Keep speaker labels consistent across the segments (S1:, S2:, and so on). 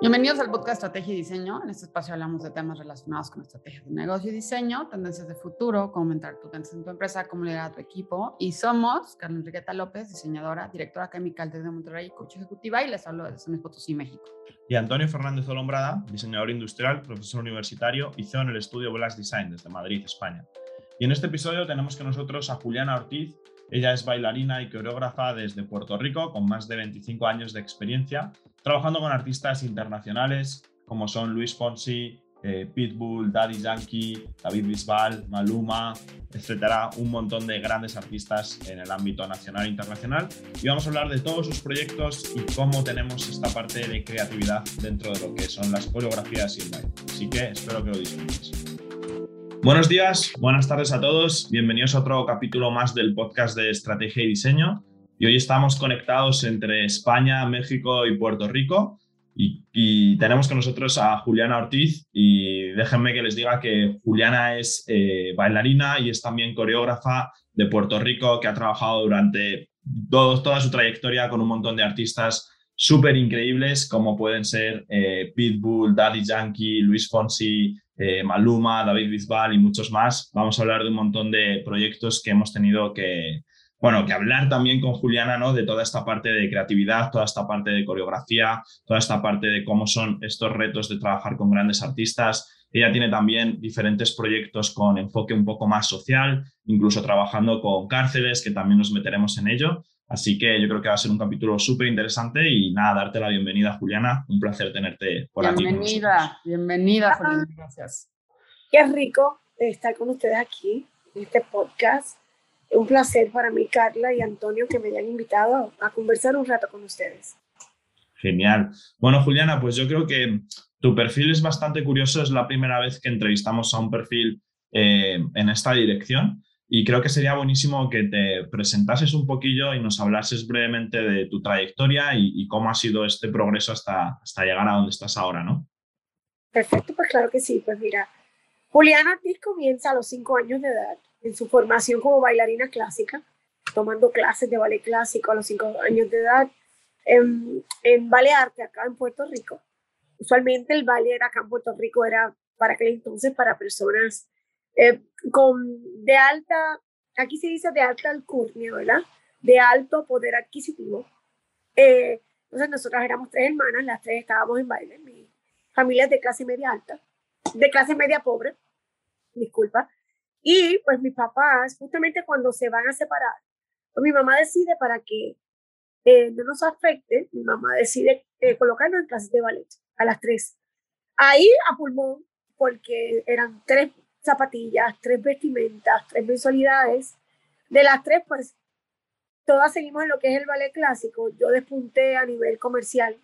S1: Bienvenidos al podcast Estrategia y Diseño. En este espacio hablamos de temas relacionados con estrategias de negocio y diseño, tendencias de futuro, cómo aumentar tu tendencia en tu empresa, cómo liderar a tu equipo. Y somos Carmen Enriqueta López, diseñadora, directora química desde Monterrey, coach ejecutiva y les hablo desde San Luis Potosí, México.
S2: Y Antonio Fernández Olombrada, diseñador industrial, profesor universitario y CEO en el estudio Blast Design desde Madrid, España. Y en este episodio tenemos con nosotros a Juliana Ortiz. Ella es bailarina y coreógrafa desde Puerto Rico, con más de 25 años de experiencia trabajando con artistas internacionales como son Luis Fonsi, eh, Pitbull, Daddy Yankee, David Bisbal, Maluma, etcétera, un montón de grandes artistas en el ámbito nacional e internacional. Y vamos a hablar de todos sus proyectos y cómo tenemos esta parte de creatividad dentro de lo que son las coreografías y el baile. Así que espero que lo disfrutéis. Buenos días, buenas tardes a todos. Bienvenidos a otro capítulo más del podcast de Estrategia y Diseño. Y hoy estamos conectados entre España, México y Puerto Rico. Y, tenemos con nosotros a Juliana Ortiz. Y déjenme que les diga que Juliana es eh, bailarina y es también coreógrafa de Puerto Rico, que ha trabajado durante toda su trayectoria con un montón de artistas súper increíbles, como pueden ser eh, Pitbull, Daddy Yankee, Luis Fonsi, eh, Maluma, David Bisbal y muchos más. Vamos a hablar de un montón de proyectos que hemos tenido que, bueno, que hablar también con Juliana, ¿no? De toda esta parte de creatividad, toda esta parte de coreografía, toda esta parte de cómo son estos retos de trabajar con grandes artistas. Ella tiene también diferentes proyectos con enfoque un poco más social, incluso trabajando con cárceles, que también nos meteremos en ello. Así que yo creo que va a ser un capítulo súper interesante y nada, darte la bienvenida, Juliana. Un placer tenerte por
S1: aquí. Bienvenida, bienvenida, Juliana. Gracias.
S3: Qué rico estar con ustedes aquí en este podcast un placer para mí, Carla y Antonio, que me hayan invitado a conversar un rato con ustedes.
S2: Genial. Bueno, Juliana, pues yo creo que tu perfil es bastante curioso. Es la primera vez que entrevistamos a un perfil eh, en esta dirección y creo que sería buenísimo que te presentases un poquillo y nos hablases brevemente de tu trayectoria y, cómo ha sido este progreso hasta, hasta llegar a donde estás ahora, ¿no?
S3: Perfecto, pues claro que sí. Pues mira, Juliana Ortiz comienza a los cinco años de edad en su formación como bailarina clásica, tomando clases de ballet clásico a los cinco años de edad en, en ballet arte acá en Puerto Rico. Usualmente el ballet acá en Puerto Rico era para aquel entonces para personas eh, con de alta, aquí se dice de alta alcurnia, ¿verdad? De alto poder adquisitivo. Eh, entonces nosotras éramos tres hermanas, las tres estábamos en baile, mi familia es de clase media alta, de clase media pobre, disculpa, y pues mis papás, justamente cuando se van a separar, pues mi mamá decide para que eh, no nos afecte, mi mamá decide eh, colocarnos en clases de ballet a las tres. Ahí a pulmón, porque eran tres zapatillas, tres vestimentas, tres mensualidades. De las tres, pues todas seguimos en lo que es el ballet clásico. Yo despunté a nivel comercial,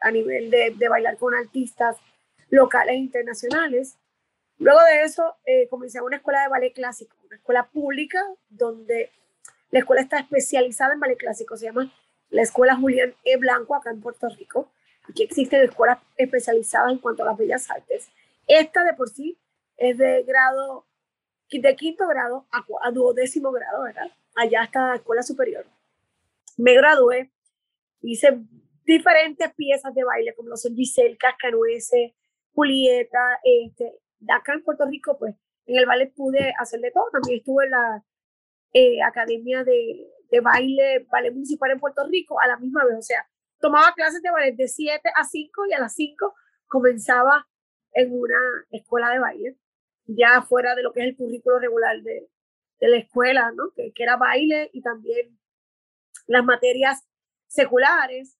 S3: a nivel de, de bailar con artistas locales e internacionales. Luego de eso, eh, comencé a una escuela de ballet clásico, una escuela pública donde la escuela está especializada en ballet clásico, se llama la Escuela Julián E. Blanco acá en Puerto Rico. Aquí existen escuelas especializadas en cuanto a las bellas artes. Esta de por sí es de grado, de quinto grado a, a duodécimo grado, ¿verdad? Allá está la escuela superior. Me gradué, hice diferentes piezas de baile, como lo son Giselle, Cascanueces, Julieta, este, acá en Puerto Rico, pues en el ballet pude hacer de todo. También estuve en la eh, Academia de, de, Baile, Ballet Municipal en Puerto Rico a la misma vez. O sea, tomaba clases de ballet de 7 a 5 y a las 5 comenzaba en una escuela de baile, ya fuera de lo que es el currículo regular de, de la escuela, ¿no? Que, que, era baile y también las materias seculares.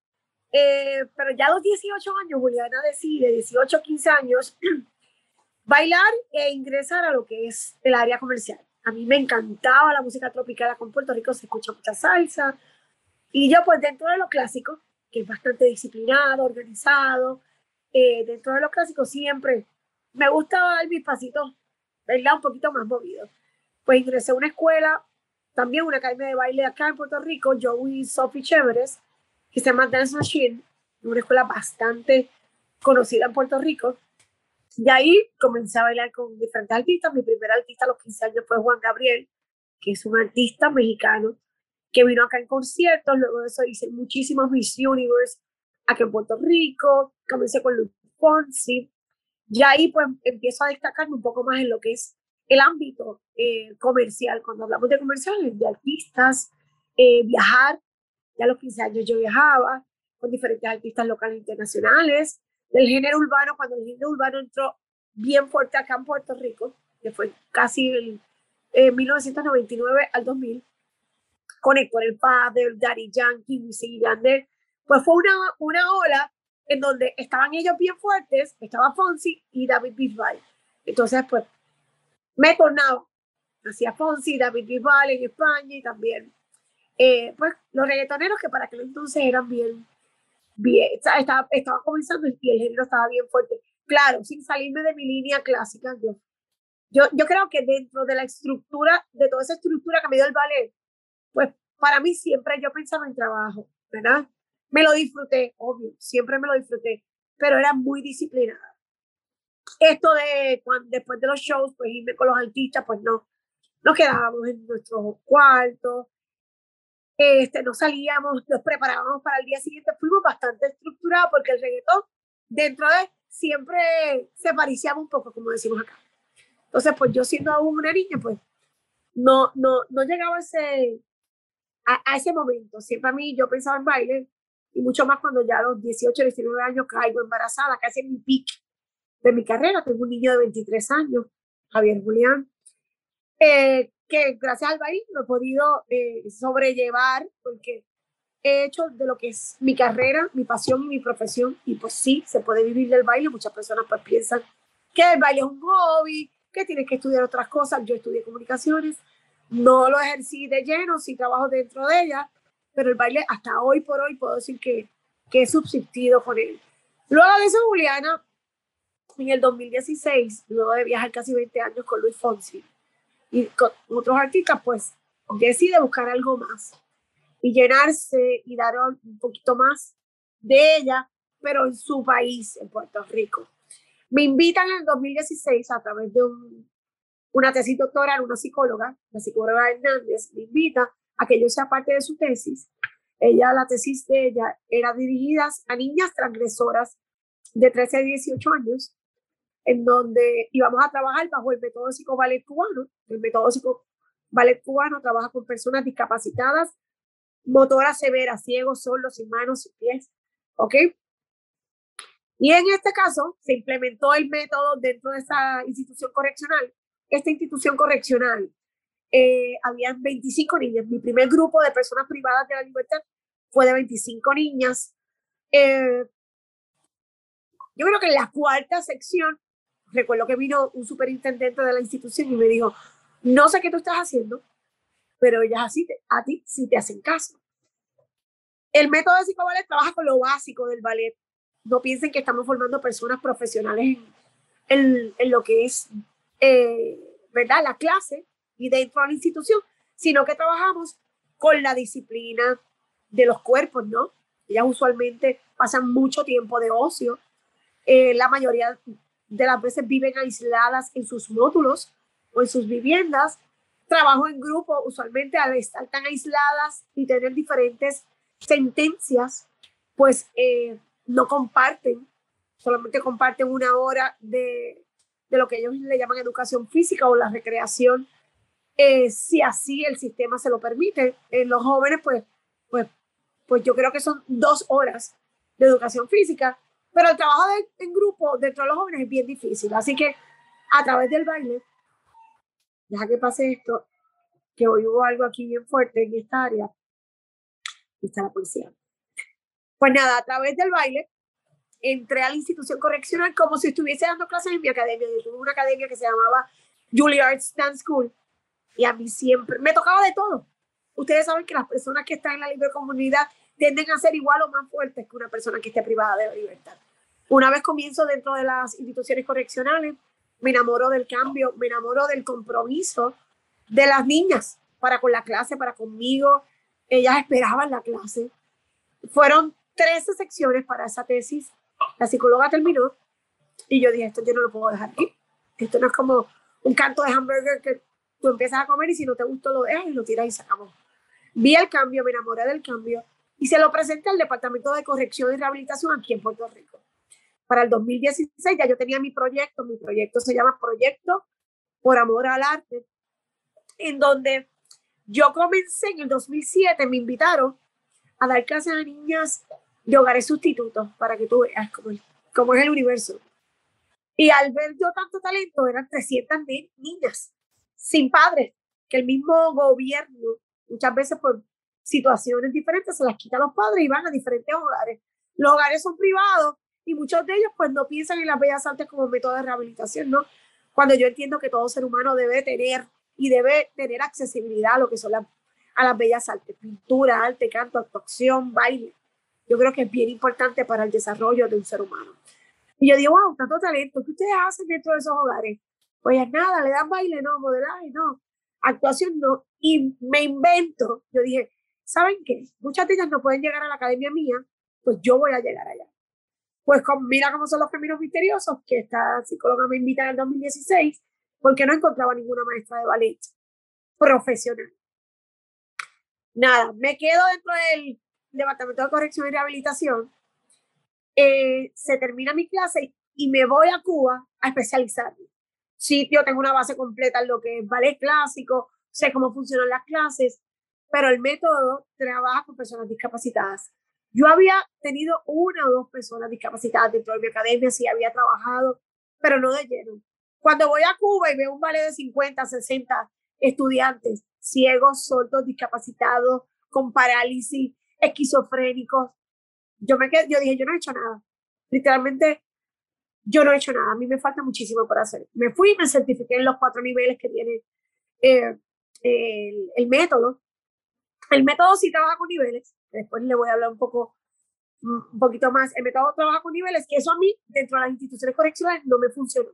S3: Eh, pero ya a los 18 años, Juliana decide, 18, 15 años, bailar e ingresar a lo que es el área comercial. A mí me encantaba la música tropical, acá en Puerto Rico se escucha mucha salsa. Y yo pues dentro de lo clásico, que es bastante disciplinado, organizado, eh, dentro de lo clásico siempre me gusta dar mis pasitos, ¿verdad? Un poquito más movido. Pues ingresé a una escuela, también una academia de baile acá en Puerto Rico, Joey Sophie Chéveres, que se llama Dance Machine, una escuela bastante conocida en Puerto Rico. Y ahí comencé a bailar con diferentes artistas. Mi primer artista a los 15 años fue Juan Gabriel, que es un artista mexicano que vino acá en conciertos. Luego de eso hice muchísimos Miss Universe, aquí en Puerto Rico, comencé con Luis Fonsi, y ahí pues empiezo a destacarme un poco más en lo que es el ámbito eh, comercial. Cuando hablamos de comerciales, de artistas, eh, viajar, ya a los 15 años yo viajaba con diferentes artistas locales e internacionales, del género urbano, cuando el género urbano entró bien fuerte acá en Puerto Rico, que fue casi el 1999 al 2000, con Héctor El Padre, Daddy Yankee, Wisin y pues fue una, una ola en donde estaban ellos bien fuertes, estaba Fonsi y David Bisbal. Entonces, pues, me tornaba, hacía Fonsi, David Bisbal en España y también, eh, pues, los reggaetoneros que para aquel entonces eran bien, bien, estaba, estaba comenzando y el género estaba bien fuerte. Claro, sin salirme de mi línea clásica, yo, yo, yo creo que dentro de la estructura, de toda esa estructura que me dio el ballet, pues para mí siempre yo pensaba en trabajo, ¿verdad? Me lo disfruté, obvio, siempre me lo disfruté, pero era muy disciplinada. Esto de cuando, después de los shows, pues irme con los artistas, pues no, nos quedábamos en nuestros cuartos, este, no salíamos, nos preparábamos para el día siguiente, fuimos bastante estructurados porque el reggaetón dentro de siempre se parecía un poco, como decimos acá. Entonces, pues yo siendo aún una niña, pues no, no, no llegaba a ese, a, a, ese momento. Siempre a mí yo pensaba en baile, y mucho más cuando ya a los 18, 19 años caigo embarazada, casi en mi pic de mi carrera. Tengo un niño de 23 años, Javier Julián, eh, que gracias al baile lo he podido eh, sobrellevar porque he hecho de lo que es mi carrera, mi pasión y mi profesión. Y pues sí, se puede vivir del baile. Muchas personas pues piensan que el baile es un hobby, que tienes que estudiar otras cosas. Yo estudié comunicaciones, no lo ejercí de lleno, sí trabajo dentro de ella, pero el baile hasta hoy por hoy puedo decir que, que he subsistido con él. Luego de eso, Juliana, en el 2016, luego de viajar casi 20 años con Luis Fonsi y con otros artistas, pues decide buscar algo más y llenarse y dar un poquito más de ella, pero en su país, en Puerto Rico. Me invitan en el 2016 a través de un, una tesis doctoral, una psicóloga, la psicóloga Hernández, me invita a que yo sea parte de su tesis. Ella, la tesis de ella era dirigida a niñas transgresoras de 13 a 18 años, en donde íbamos a trabajar bajo el método psicoballet cubano. El método psicoballet cubano trabaja con personas discapacitadas, motoras severas, ciegos, solos, sin manos, sin pies. ¿Ok? Y en este caso se implementó el método dentro de esa institución correccional. Esta institución correccional eh, habían 25 niñas. Mi primer grupo de personas privadas de la libertad fue de 25 niñas. Eh, yo creo que en la cuarta sección, recuerdo que vino un superintendente de la institución y me dijo, no sé qué tú estás haciendo, pero ellas así a ti sí te hacen caso. El método de psicoballet trabaja con lo básico del ballet. No piensen que estamos formando personas profesionales en, en, lo que es, eh, ¿verdad? La clase, y dentro de la institución, sino que trabajamos con la disciplina de los cuerpos, ¿no? Ellas usualmente pasan mucho tiempo de ocio. Eh, la mayoría de las veces viven aisladas en sus módulos o en sus viviendas. Trabajo en grupo, usualmente al estar tan aisladas y tener diferentes sentencias, pues eh, no comparten, solamente comparten una hora de, de lo que ellos le llaman educación física o la recreación eh, si así el sistema se lo permite. En los jóvenes, pues, pues, pues yo creo que son dos horas de educación física, pero el trabajo en grupo dentro de los jóvenes es bien difícil. Así que a través del baile, deja que pase esto, que hoy hubo algo aquí bien fuerte en esta área, y está la policía. Pues nada, a través del baile, entré a la institución correccional como si estuviese dando clases en mi academia. Yo tuve una academia que se llamaba Juilliard Stand School, y a mí siempre, me tocaba de todo. Ustedes saben que las personas que están en la libre comunidad tienden a ser igual o más fuertes que una persona que esté privada de la libertad. Una vez comienzo dentro de las instituciones correccionales, me enamoro del cambio, me enamoro del compromiso de las niñas para con la clase, para conmigo. Ellas esperaban la clase. Fueron 13 secciones para esa tesis. La psicóloga terminó y yo dije, esto yo no lo puedo dejar aquí. Esto no es como un canto de hamburger que tú empiezas a comer y si no te gustó lo dejas y lo tiras y se acabó. Vi el cambio, me enamoré del cambio y se lo presenté al Departamento de Corrección y Rehabilitación aquí en Puerto Rico. Para el 2016 ya yo tenía mi proyecto, mi proyecto se llama Proyecto por Amor al Arte, en donde yo comencé en el 2007, me invitaron a dar clases a niñas de hogares sustitutos para que tú veas cómo, cómo es el universo. Y al ver yo tanto talento, eran 300 niñas sin padres, que el mismo gobierno, muchas veces por situaciones diferentes, se las quita a los padres y van a diferentes hogares. Los hogares son privados y muchos de ellos pues no piensan en las bellas artes como método de rehabilitación, ¿no? Cuando yo entiendo que todo ser humano debe tener y debe tener accesibilidad a lo que son las, a las bellas artes, pintura, arte, canto, actuación, baile. Yo creo que es bien importante para el desarrollo de un ser humano. Y yo digo, wow, tanto talento, ¿qué ustedes hacen dentro de esos hogares? Pues nada, le dan baile, no, modelaje, no, actuación, no. Y me invento, yo dije, ¿saben qué? Muchas ellas no pueden llegar a la academia mía, pues yo voy a llegar allá. Pues con, mira cómo son los caminos misteriosos, que esta psicóloga me invita en el 2016, porque no encontraba ninguna maestra de ballet profesional. Nada, me quedo dentro del Departamento de Corrección y Rehabilitación eh, se termina mi clase y me voy a Cuba a especializarme. Sitio, tengo una base completa en lo que es ballet clásico, sé cómo funcionan las clases, pero el método trabaja con personas discapacitadas. Yo había tenido una o dos personas discapacitadas dentro de mi academia, sí había trabajado, pero no de lleno. Cuando voy a Cuba y veo un ballet de 50, 60 estudiantes, ciegos, sordos, discapacitados, con parálisis, esquizofrénicos, yo me quedé, yo dije, yo no he hecho nada. Literalmente, yo no he hecho nada. A mí me falta muchísimo por hacer. Me fui y me certifiqué en los cuatro niveles que tiene eh, el, el, método. El método sí trabaja con niveles. Después le voy a hablar un poco un poquito más. El método trabaja con niveles, que eso a mí, dentro de las instituciones correccionales, no me funcionó.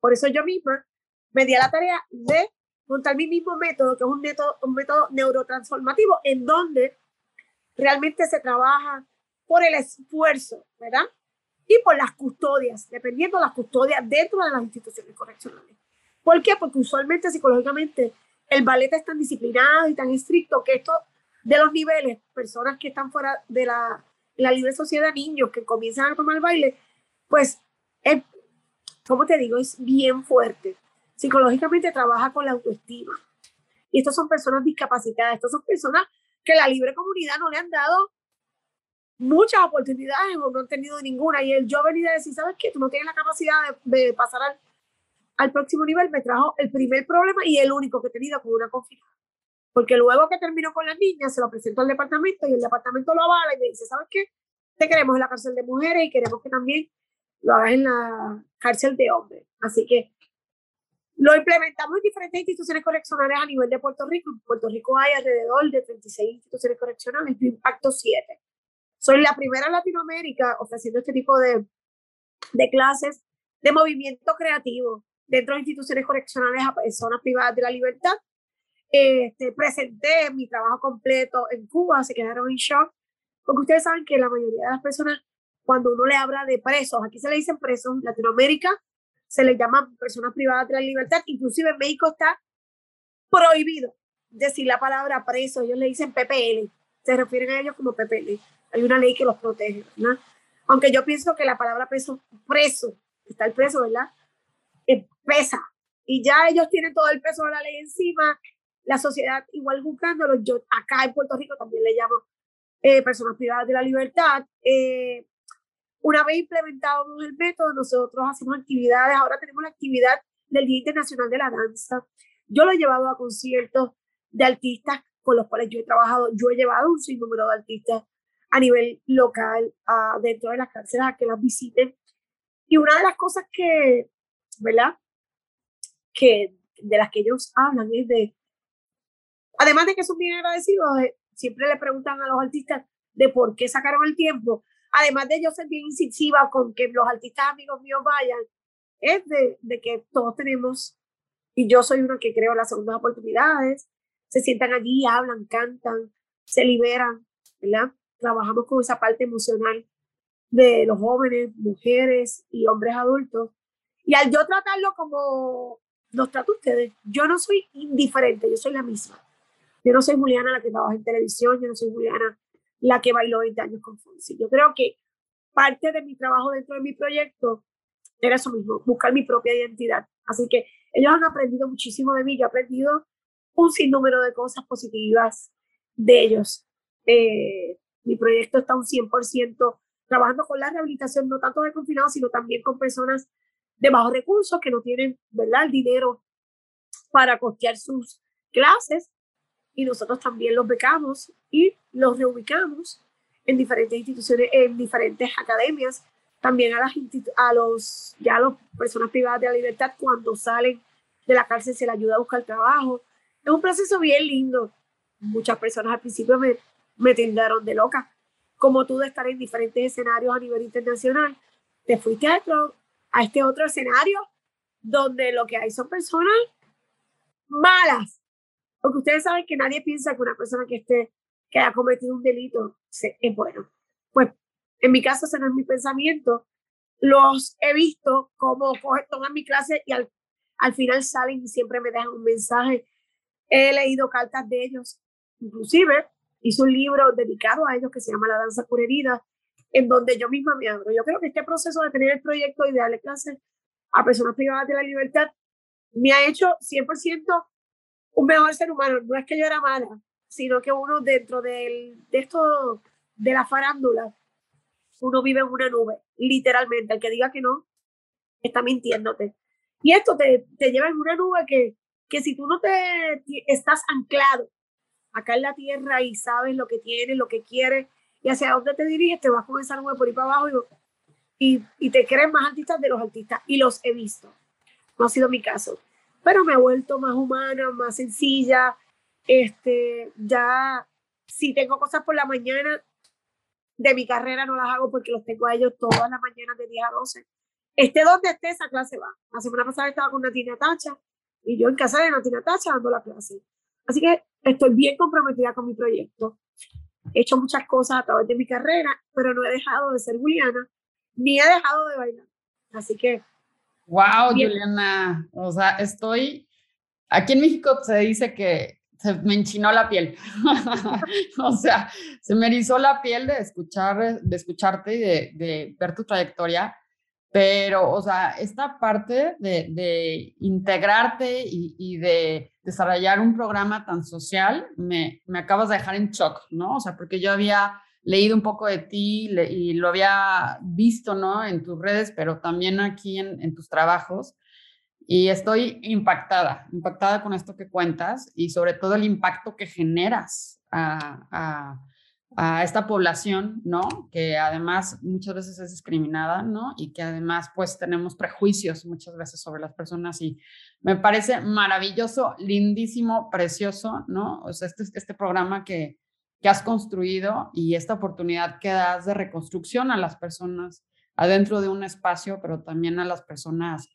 S3: Por eso yo misma me di a la tarea de montar mi mismo método, que es un método, un método neurotransformativo, en donde realmente se trabaja por el esfuerzo, ¿verdad? Y por las custodias, dependiendo de las custodias dentro de las instituciones correccionales. ¿Por qué? Porque usualmente psicológicamente el ballet es tan disciplinado y tan estricto que esto de los niveles, personas que están fuera de la, la libre sociedad, niños que comienzan a tomar baile, pues, es, como te digo, es bien fuerte. Psicológicamente trabaja con la autoestima. Y estos son personas discapacitadas, estos son personas que la libre comunidad no le han dado muchas oportunidades o no han tenido ninguna. Y el yo venir a decir, ¿sabes qué? Tú no tienes la capacidad de, pasar al, al, próximo nivel, me trajo el primer problema y el único que he tenido con una confianza. Porque luego que termino con las niñas, se lo presento al departamento y el departamento lo avala y me dice, ¿sabes qué? Te queremos en la cárcel de mujeres y queremos que también lo hagas en la cárcel de hombres. Así que lo implementamos en diferentes instituciones correccionales a nivel de Puerto Rico. En Puerto Rico hay alrededor de 36 instituciones correccionales, yo impacto 7. Soy la primera en Latinoamérica ofreciendo este tipo de, de clases de movimiento creativo dentro de instituciones correccionales a personas privadas de la libertad. Este, presenté mi trabajo completo en Cuba, se quedaron en shock, porque ustedes saben que la mayoría de las personas, cuando uno le habla de presos, aquí se le dicen presos, en Latinoamérica se le llama personas privadas de la libertad, inclusive en México está prohibido decir la palabra preso, ellos le dicen PPL, se refieren a ellos como PPL hay una ley que los protege, ¿verdad? Aunque yo pienso que la palabra preso, preso, está el preso, ¿verdad? Eh, pesa. Y ya ellos tienen todo el peso de la ley encima, la sociedad igual buscándolo. Yo acá en Puerto Rico también le llamo eh, personas privadas de la libertad. Eh, una vez implementado el método, nosotros hacemos actividades. Ahora tenemos la actividad del Día Internacional de la Danza. Yo lo he llevado a conciertos de artistas con los cuales yo he trabajado. Yo he llevado un sinnúmero de artistas a nivel local, dentro de las cárceles, a que las visiten. Y una de las cosas que, ¿verdad? Que de las que ellos hablan es de, además de que son bien agradecidos, eh, siempre le preguntan a los artistas de por qué sacaron el tiempo, además de ellos ser bien incisiva con que los artistas amigos míos vayan, es de, de que todos tenemos, y yo soy uno que creo las segundas oportunidades, se sientan allí, hablan, cantan, se liberan, ¿verdad? Trabajamos con esa parte emocional de los jóvenes, mujeres y hombres adultos. Y al yo tratarlo como nos trato ustedes, yo no soy indiferente, yo soy la misma. Yo no soy Juliana la que trabaja en televisión, yo no soy Juliana la que bailó 20 años con Fonsi. Yo creo que parte de mi trabajo dentro de mi proyecto era eso mismo, buscar mi propia identidad. Así que ellos han aprendido muchísimo de mí, yo he aprendido un sinnúmero de cosas positivas de ellos. Eh, mi proyecto está un 100% trabajando con la rehabilitación, no tanto de confinados, sino también con personas de bajos recursos que no tienen ¿verdad? el dinero para costear sus clases y nosotros también los becamos y los reubicamos en diferentes instituciones, en diferentes academias, también a las a los ya a las personas privadas de la libertad cuando salen de la cárcel se les ayuda a buscar trabajo. Es un proceso bien lindo. Muchas personas al principio me, me tildaron de loca, como tú de estar en diferentes escenarios a nivel internacional. Te fuiste a, a este otro escenario donde lo que hay son personas malas, porque ustedes saben que nadie piensa que una persona que esté, que haya cometido un delito es bueno. Pues en mi caso, ese no es mi pensamiento. Los he visto como toman mi clase y al, al final salen y siempre me dejan un mensaje. He leído cartas de ellos, inclusive hice un libro dedicado a ellos que se llama La Danza por Herida, en donde yo misma me abro. Yo creo que este proceso de tener el proyecto y de darle clases a personas privadas de la libertad me ha hecho 100% un mejor ser humano. No es que yo era mala, sino que uno dentro del, de esto, de la farándula, uno vive en una nube, literalmente. El que diga que no, está mintiéndote. Y esto te, te lleva en una nube que, que si tú no te estás anclado acá en la tierra y sabes lo que tienes, lo que quieres y hacia dónde te diriges, te vas a comenzar nube por ir para abajo y, y, y te crees más artistas de los artistas. Y los he visto. No ha sido mi caso pero me he vuelto más humana, más sencilla. Este, ya si tengo cosas por la mañana de mi carrera no las hago porque los tengo a ellos todas las mañanas de 10 a 12. Esté donde esté, esa clase va. La semana pasada estaba con Natina Tacha y yo en casa de Natina Tacha dando la clase. Así que estoy bien comprometida con mi proyecto. He hecho muchas cosas a través de mi carrera, pero no he dejado de ser Juliana, ni he dejado de bailar. Así que
S1: Wow, Juliana. O sea, estoy. Aquí en México se dice que se me enchinó la piel. o sea, se me erizó la piel de escuchar, de escucharte y de, ver tu trayectoria. Pero, o sea, esta parte de, integrarte y, de desarrollar un programa tan social, me, me acabas de dejar en shock, ¿no? O sea, porque yo había leído un poco de ti y lo había visto, ¿no? En tus redes, pero también aquí en, tus trabajos. Y estoy impactada, impactada con esto que cuentas y sobre todo el impacto que generas a, esta población, ¿no? Que además muchas veces es discriminada, ¿no? Y que además pues tenemos prejuicios muchas veces sobre las personas y me parece maravilloso, lindísimo, precioso, ¿no? O sea, este, este programa que, que has construido y esta oportunidad que das de reconstrucción a las personas adentro de un espacio, pero también a las personas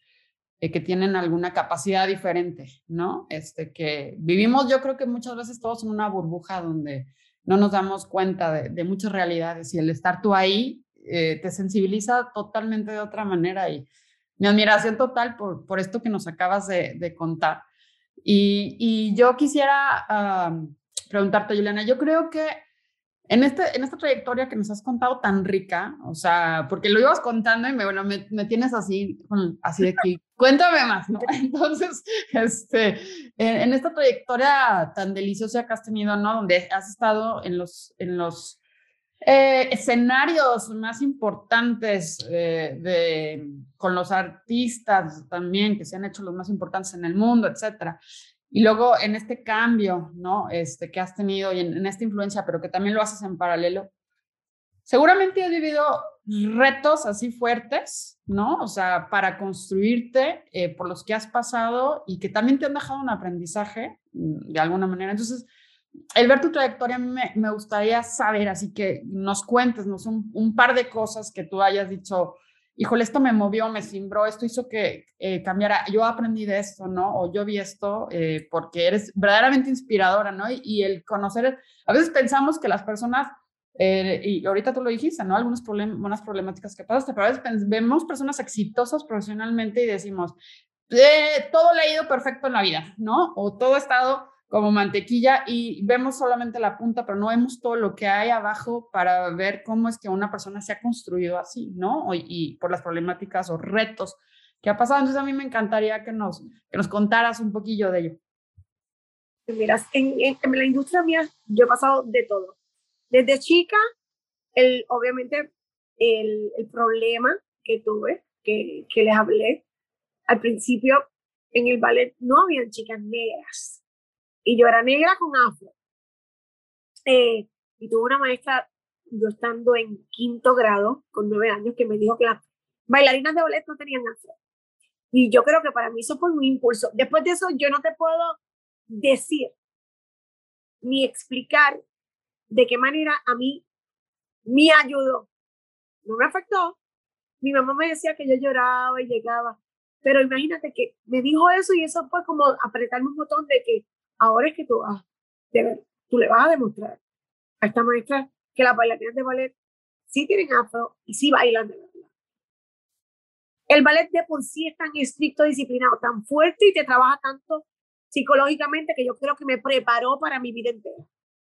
S1: eh, que tienen alguna capacidad diferente, ¿no? Este, que vivimos, yo creo que muchas veces todos en una burbuja donde no nos damos cuenta de, muchas realidades y el estar tú ahí eh, te sensibiliza totalmente de otra manera y mi admiración total por, por esto que nos acabas de, contar. Y, y, yo quisiera preguntarte, Juliana, yo creo que en, este, en esta trayectoria que nos has contado tan rica, o sea, porque lo ibas contando y me, bueno, me, me tienes así, así de que, cuéntame más, ¿no? Entonces, este, en, esta trayectoria tan deliciosa que has tenido, ¿no? Donde has estado en los, en los eh, escenarios más importantes eh, de, con los artistas también, que se han hecho los más importantes en el mundo, etcétera. Y luego en este cambio, ¿no? Este, que has tenido y en, esta influencia, pero que también lo haces en paralelo, seguramente has vivido retos así fuertes, ¿no? O sea, para construirte eh, por los que has pasado y que también te han dejado un aprendizaje mm, de alguna manera. Entonces, el ver tu trayectoria me, me gustaría saber, así que nos cuentes, ¿no? Un, un par de cosas que tú hayas dicho, híjole, esto me movió, me cimbró, esto hizo que eh, cambiara, yo aprendí de esto, ¿no? O yo vi esto eh, porque eres verdaderamente inspiradora, ¿no? Y, el conocer, a veces pensamos que las personas, eh, y ahorita tú lo dijiste, ¿no? Algunas problemas, problemáticas que pasaste, pero a veces vemos personas exitosas profesionalmente y decimos, todo le ha ido perfecto en la vida, ¿no? O todo ha estado como mantequilla y vemos solamente la punta, pero no vemos todo lo que hay abajo para ver cómo es que una persona se ha construido así, ¿no? Y, y por las problemáticas o retos que ha pasado. Entonces a mí me encantaría que nos, que nos contaras un poquillo de ello.
S3: Mira, en, en, la industria mía yo he pasado de todo. Desde chica, el, obviamente el, el problema que tuve, que, que les hablé, al principio en el ballet no habían chicas negras y yo era negra con afro. Eh, y tuve una maestra, yo estando en quinto grado, con nueve años, que me dijo que las bailarinas de ballet no tenían afro. Y yo creo que para mí eso fue un impulso. Después de eso, yo no te puedo decir ni explicar de qué manera a mí me ayudó. No me afectó. Mi mamá me decía que yo lloraba y llegaba. Pero imagínate que me dijo eso y eso fue como apretarme un botón de que ahora es que tú, vas, tú le vas a demostrar a esta maestra que las bailarinas de ballet sí tienen afro y sí bailan de verdad. El ballet de por sí es tan estricto, disciplinado, tan fuerte y te trabaja tanto psicológicamente que yo creo que me preparó para mi vida entera.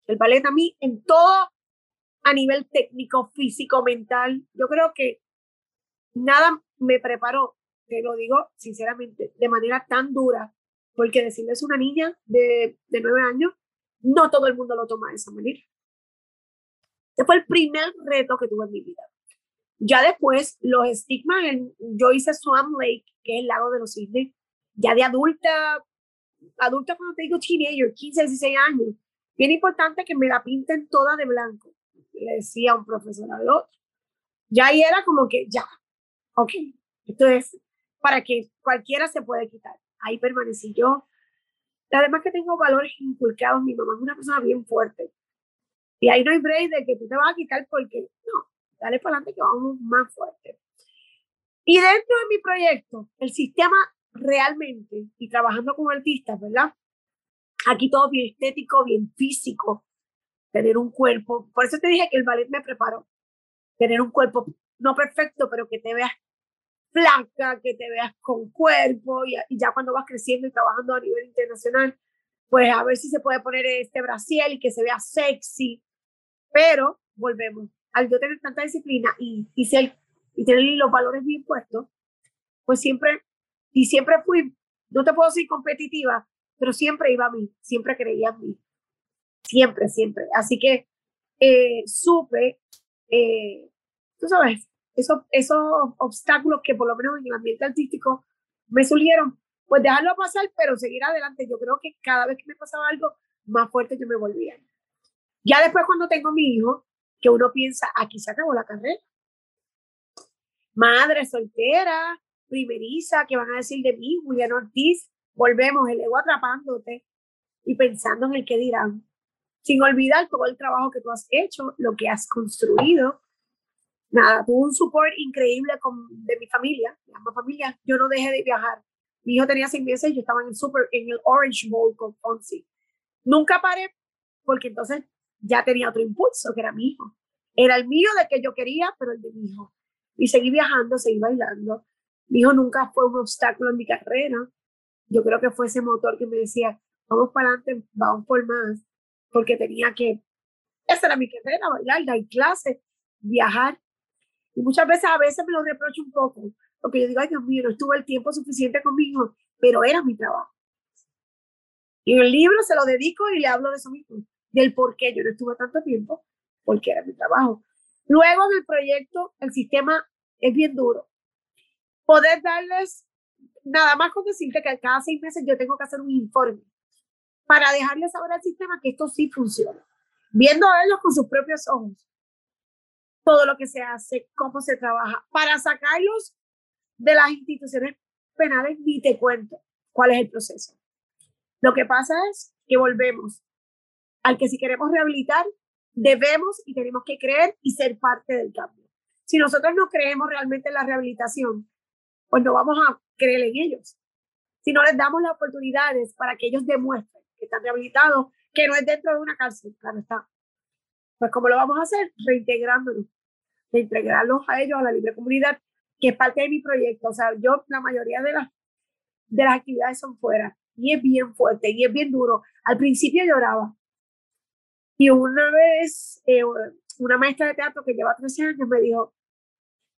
S3: El ballet a mí en todo, a nivel técnico, físico, mental, yo creo que nada me preparó, te lo digo sinceramente, de manera tan dura, porque decirles a una niña de, nueve años, no todo el mundo lo toma de esa manera. Ese fue el primer reto que tuve en mi vida. Ya después, los estigmas, en, yo hice Swan Lake, que es el lago de los cisnes, ya de adulta, adulta cuando te digo teenager, 15, 16 años, bien importante que me la pinten toda de blanco, le decía un profesor al otro. Ya ahí era como que, ya, ok, entonces, para que cualquiera se puede quitar. Ahí permanecí yo. Además que tengo valores inculcados, mi mamá es una persona bien fuerte. Y ahí no hay break de que tú te vas a quitar porque no, dale para adelante que vamos más fuerte. Y dentro de mi proyecto, el sistema realmente, y trabajando con artistas, ¿verdad? Aquí todo bien estético, bien físico, tener un cuerpo. Por eso te dije que el ballet me preparó. Tener un cuerpo no perfecto, pero que te veas flaca, que te veas con cuerpo, y, ya cuando vas creciendo y trabajando a nivel internacional, pues a ver si se puede poner este brasiel y que se vea sexy. Pero volvemos, al yo tener tanta disciplina y, y, ser, y tener los valores bien puestos, pues siempre, y siempre fui, no te puedo decir competitiva, pero siempre iba a mí, siempre creía en mí, siempre, siempre. Así que eh, supe, eh, tú sabes, esos, esos obstáculos que por lo menos en el ambiente artístico me surgieron, pues dejarlo pasar, pero seguir adelante. Yo creo que cada vez que me pasaba algo, más fuerte yo me volvía. Ya después cuando tengo mi hijo, que uno piensa, aquí se acabó la carrera. Madre soltera, primeriza, ¿qué van a decir de mí? Julián Ortiz, volvemos, el ego atrapándote y pensando en el que dirán, sin olvidar todo el trabajo que tú has hecho, lo que has construido. Nada, tuve un support increíble con, de mi familia, de ambas familias. Yo no dejé de viajar. Mi hijo tenía seis meses yo estaba en el super, en el Orange Bowl con Fonsi. Nunca paré porque entonces ya tenía otro impulso, que era mi hijo. Era el mío de que yo quería, pero el de mi hijo. Y seguí viajando, seguí bailando. Mi hijo nunca fue un obstáculo en mi carrera. Yo creo que fue ese motor que me decía, vamos para adelante, vamos por más, porque tenía que, esa era mi carrera, bailar, dar clases, viajar. Y muchas veces, a veces me lo reprocho un poco, porque yo digo, ay Dios mío, no estuve el tiempo suficiente conmigo, pero era mi trabajo. Y el libro se lo dedico y le hablo de eso mismo del por qué yo no estuve tanto tiempo, porque era mi trabajo. Luego del proyecto, el sistema es bien duro. Poder darles, nada más con decirte que cada seis meses yo tengo que hacer un informe para dejarles saber al sistema que esto sí funciona. Viendo a ellos con sus propios ojos. Todo lo que se hace, cómo se trabaja, para sacarlos de las instituciones penales, ni te cuento cuál es el proceso. Lo que pasa es que volvemos al que si queremos rehabilitar, debemos y tenemos que creer y ser parte del cambio. Si nosotros no creemos realmente en la rehabilitación, pues no vamos a creer en ellos. Si no les damos las oportunidades para que ellos demuestren que están rehabilitados, que no es dentro de una cárcel, claro está. Pues ¿cómo lo vamos a hacer? Reintegrándolos, reintegrarlos a ellos, a la libre comunidad, que es parte de mi proyecto. O sea, yo la mayoría de las, de las actividades son fuera. y es bien fuerte y es bien duro. Al principio lloraba. Y una vez, eh, una maestra de teatro que lleva 13 años me dijo,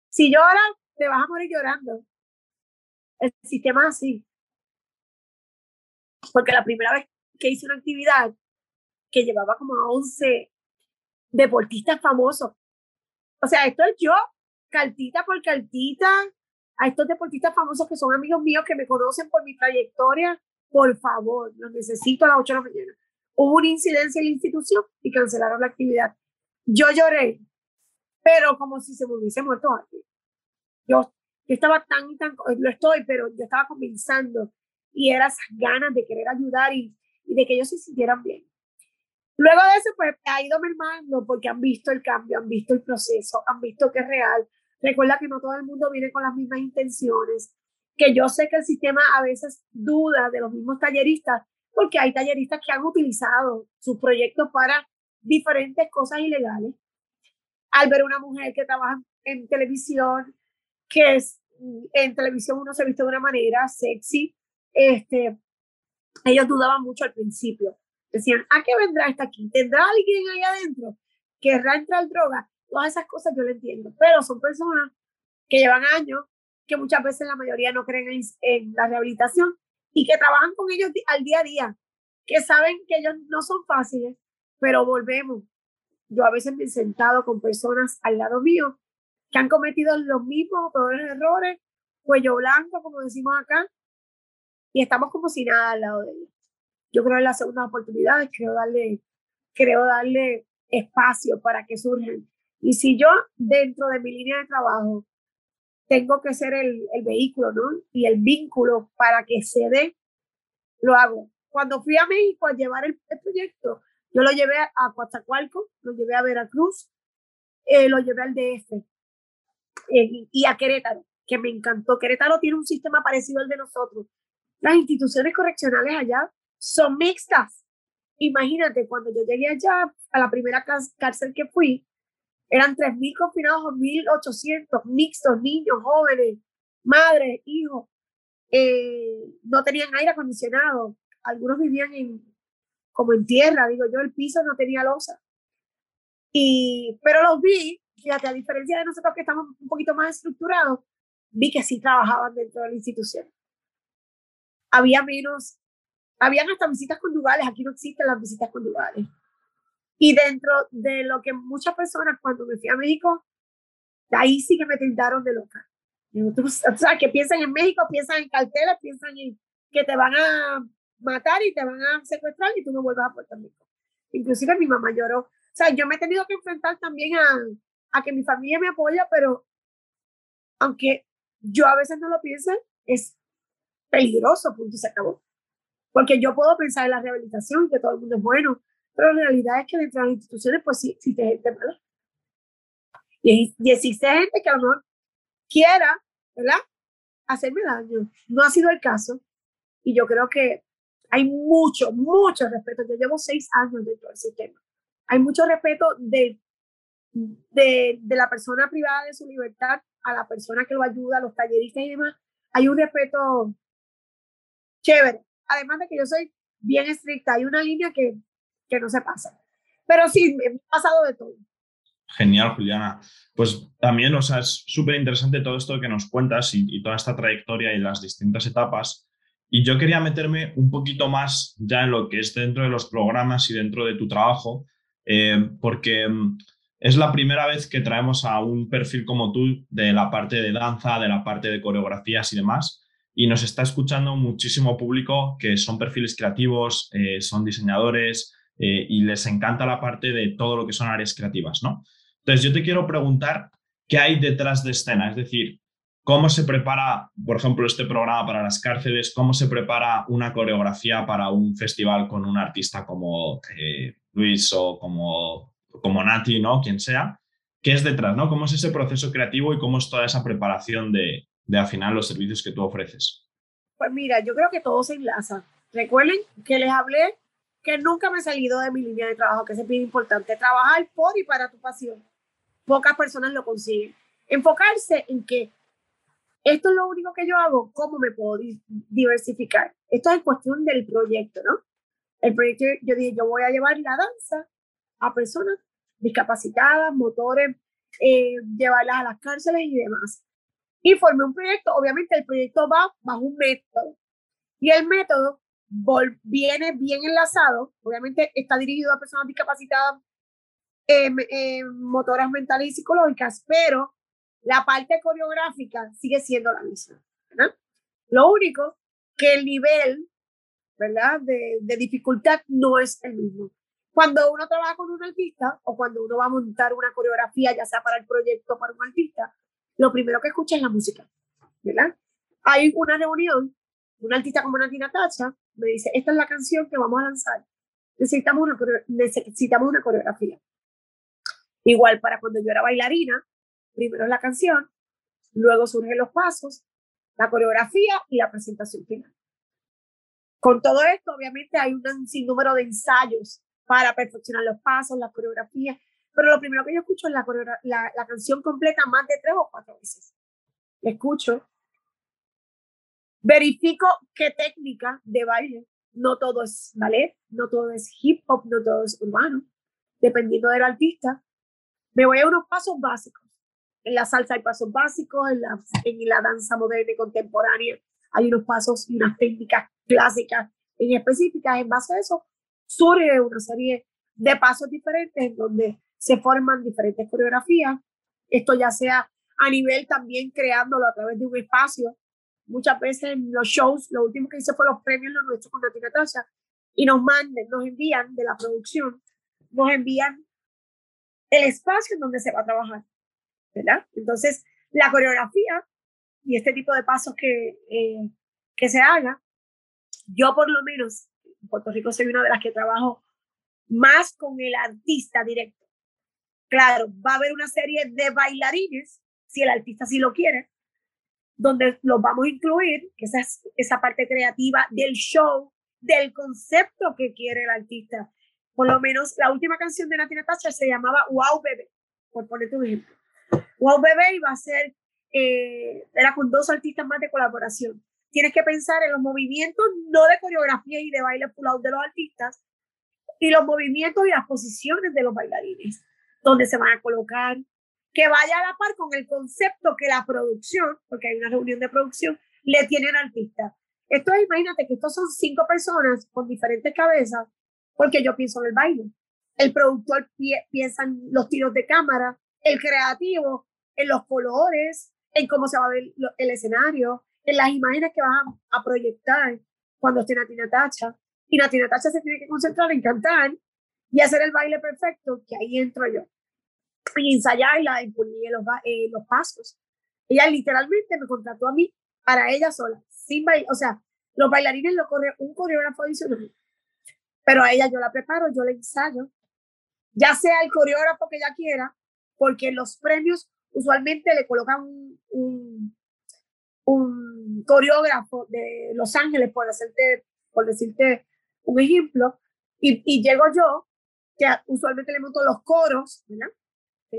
S3: si lloras, te vas a morir llorando. El sistema es así. Porque la primera vez que hice una actividad que llevaba como a 11 deportistas famosos. O sea, esto es yo, cartita por cartita, a estos deportistas famosos que son amigos míos que me conocen por mi trayectoria, por favor, los necesito a las 8 de la mañana. Hubo una incidencia en la institución y cancelaron la actividad. Yo lloré, pero como si se me hubiese muerto alguien. Yo, yo estaba tan y tan, lo estoy, pero yo estaba comenzando y era esas ganas de querer ayudar y, y de que ellos se sintieran bien. Luego de eso, pues ha ido mermando porque han visto el cambio, han visto el proceso, han visto que es real. Recuerda que no todo el mundo viene con las mismas intenciones, que yo sé que el sistema a veces duda de los mismos talleristas, porque hay talleristas que han utilizado sus proyectos para diferentes cosas ilegales. Al ver una mujer que trabaja en televisión, que es, en televisión uno se viste de una manera sexy, este, ellos dudaban mucho al principio. Decían, ¿a qué vendrá esta aquí? ¿Tendrá alguien ahí adentro? ¿Querrá entrar droga? Todas esas cosas yo lo entiendo, pero son personas que llevan años, que muchas veces la mayoría no creen en, en la rehabilitación y que trabajan con ellos al día a día, que saben que ellos no son fáciles, pero volvemos. Yo a veces me he sentado con personas al lado mío que han cometido los mismos peores errores, cuello blanco, como decimos acá, y estamos como si nada al lado de ellos yo creo en las segundas oportunidades, creo darle, creo darle espacio para que surjan. Y si yo dentro de mi línea de trabajo tengo que ser el, el vehículo, ¿no? Y el vínculo para que se dé, lo hago. Cuando fui a México a llevar el, proyecto, yo lo llevé a Coatzacoalco, lo llevé a Veracruz, eh, lo llevé al DF eh, y a Querétaro, que me encantó. Querétaro tiene un sistema parecido al de nosotros. Las instituciones correccionales allá son mixtas. Imagínate, cuando yo llegué allá, a la primera cárcel que fui, eran 3.000 confinados o 1.800 mixtos, niños, jóvenes, madres, hijos. Eh, no tenían aire acondicionado. Algunos vivían en, como en tierra, digo yo, el piso no tenía losa. Y, pero los vi, fíjate, a diferencia de nosotros que estamos un poquito más estructurados, vi que sí trabajaban dentro de la institución. Había menos habían hasta visitas conyugales, aquí no existen las visitas conyugales. Y dentro de lo que muchas personas cuando me fui a México, ahí sí que me tildaron de loca. O sea, que piensan en México, piensan en carteles, piensan en que te van a matar y te van a secuestrar y tú no vuelvas a Puerto Rico. Inclusive mi mamá lloró. O sea, yo me he tenido que enfrentar también a, a que mi familia me apoya, pero aunque yo a veces no lo piense, es peligroso, punto se acabó. Porque yo puedo pensar en la rehabilitación, que todo el mundo es bueno, pero la realidad es que dentro de las instituciones, pues sí existe gente mala. Y, y existe gente que a lo mejor quiera, ¿verdad? Hacerme daño. No ha sido el caso. Y yo creo que hay mucho, mucho respeto. Yo llevo seis años dentro del sistema. Hay mucho respeto de, de, de la persona privada de su libertad a la persona que lo ayuda, a los talleristas y demás. Hay un respeto chévere además de que yo soy bien estricta, hay una línea que, que no se pasa. Pero sí, me he pasado de todo.
S2: Genial, Juliana. Pues también, o sea, es súper interesante todo esto que nos cuentas y, toda esta trayectoria y las distintas etapas. Y yo quería meterme un poquito más ya en lo que es dentro de los programas y dentro de tu trabajo, eh, porque mm, es la primera vez que traemos a un perfil como tú de la parte de danza, de la parte de coreografías y demás y nos está escuchando muchísimo público que son perfiles creativos, eh, son diseñadores eh, y les encanta la parte de todo lo que son áreas creativas, ¿no? Entonces yo te quiero preguntar qué hay detrás de escena, es decir, cómo se prepara, por ejemplo, este programa para las cárceles, cómo se prepara una coreografía para un festival con un artista como eh, Luis o como, como Nati, ¿no? Quien sea. ¿Qué es detrás, no? ¿Cómo es ese proceso creativo y cómo es toda esa preparación de, de afinar los servicios que tú ofreces?
S3: Pues mira, yo creo que todo se enlaza. Recuerden que les hablé que nunca me he salido de mi línea de trabajo, que es bien importante, trabajar por y para tu pasión. Pocas personas lo consiguen. Enfocarse en que esto es lo único que yo hago, ¿cómo me puedo diversificar? Esto es cuestión del proyecto, ¿no? El proyecto, yo dije, yo voy a llevar la danza a personas discapacitadas, motores, eh, llevarlas a las cárceles y demás. Y formé un proyecto, obviamente el proyecto va bajo un método. Y el método viene bien enlazado, obviamente está dirigido a personas discapacitadas, motoras mentales y psicológicas, pero la parte coreográfica sigue siendo la misma. Lo único que el nivel ¿verdad? De, de, dificultad no es el mismo. Cuando uno trabaja con un artista o cuando uno va a montar una coreografía, ya sea para el proyecto o para un artista, lo primero que escucha es la música. ¿verdad? Hay una reunión, un artista como Natina Tacha me dice, esta es la canción que vamos a lanzar. Necesitamos una, necesitamos una coreografía. Igual para cuando yo era bailarina, primero es la canción, luego surgen los pasos, la coreografía y la presentación final. Con todo esto, obviamente, hay un sinnúmero de ensayos para perfeccionar los pasos, la coreografía, pero lo primero que yo escucho es la, la, canción completa más de tres o cuatro veces. Escucho, verifico qué técnica de baile, no todo es ballet, no todo es hip hop, no todo es urbano, dependiendo del artista, me voy a unos pasos básicos. En la salsa hay pasos básicos, en la, en la danza moderna y contemporánea hay unos pasos y unas técnicas clásicas en específicas. En base a eso, surge una serie de pasos diferentes en donde se forman diferentes coreografías. Esto ya sea a nivel también creándolo a través de un espacio. Muchas veces en los shows, lo último que hice fue los premios los nuestros con Natina Tasha y nos manden, nos envían de la producción, nos envían el espacio en donde se va a trabajar, ¿verdad? Entonces, la coreografía y este tipo de pasos que, eh, que se haga, yo por lo menos en Puerto Rico soy una de las que trabajo más con el artista directo. Claro, va a haber una serie de bailarines, si el artista sí lo quiere, donde los vamos a incluir, que esa es esa parte creativa del show, del concepto que quiere el artista. Por lo menos la última canción de Nati Natasha se llamaba Wow Bebé, por ponerte un ejemplo. Wow Bebé iba a ser, eh, era con dos artistas más de colaboración. Tienes que pensar en los movimientos, no de coreografía y de baile pull out de los artistas, y los movimientos y las posiciones de los bailarines, donde se van a colocar, que vaya a la par con el concepto que la producción, porque hay una reunión de producción, le tiene al artista. Esto es, imagínate que estos son cinco personas con diferentes cabezas porque yo pienso en el baile. El productor piensa en los tiros de cámara, el creativo en los colores, en cómo se va a ver el escenario, en las imágenes que vas a, proyectar cuando esté Natina Tacha. Y Natina Tacha se tiene que concentrar en cantar y hacer el baile perfecto, que ahí entro yo. Y ensayarla, y pulir los, eh, los pasos. Ella literalmente me contrató a mí para ella sola, sin bailar. O sea, los bailarines lo corre un coreógrafo adicional pero a ella yo la preparo, yo la ensayo, ya sea el coreógrafo que ella quiera, porque los premios usualmente le colocan un, un, coreógrafo de Los Ángeles, por, hacerte, por decirte un ejemplo, y, y llego yo, que usualmente le monto los coros, ¿verdad?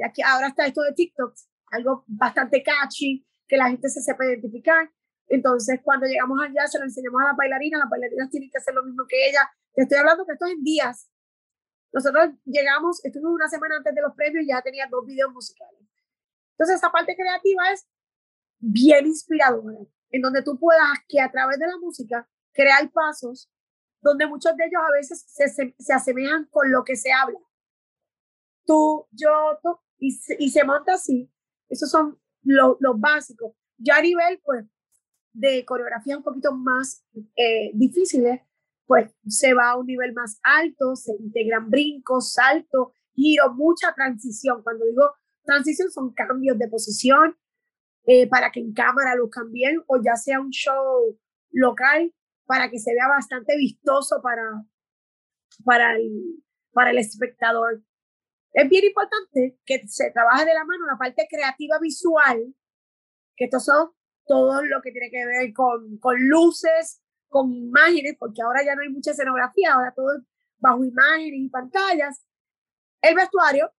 S3: Aquí ahora está esto de TikTok, algo bastante catchy, que la gente se sepa identificar. Entonces, cuando llegamos allá, se lo enseñamos a las bailarinas, las bailarinas tienen que hacer lo mismo que ella, te estoy hablando que esto es en días. Nosotros llegamos, estuvimos una semana antes de los premios y ya tenía dos videos musicales. Entonces, esa parte creativa es bien inspiradora, en donde tú puedas que a través de la música crear pasos donde muchos de ellos a veces se, se, asemejan con lo que se habla. Tú, yo, tú, y, y se monta así. Esos son los básicos. Ya a nivel, pues, de coreografía un poquito más eh, difíciles, pues se va a un nivel más alto, se integran brincos, saltos, giro, mucha transición. Cuando digo transición son cambios de posición eh, para que en cámara lo cambien o ya sea un show local para que se vea bastante vistoso para, para, el, para el espectador. Es bien importante que se trabaje de la mano la parte creativa visual, que estos son todo lo que tiene que ver con, con luces, con imágenes, porque ahora ya no hay mucha escenografía, ahora todo es bajo imágenes y pantallas. El vestuario,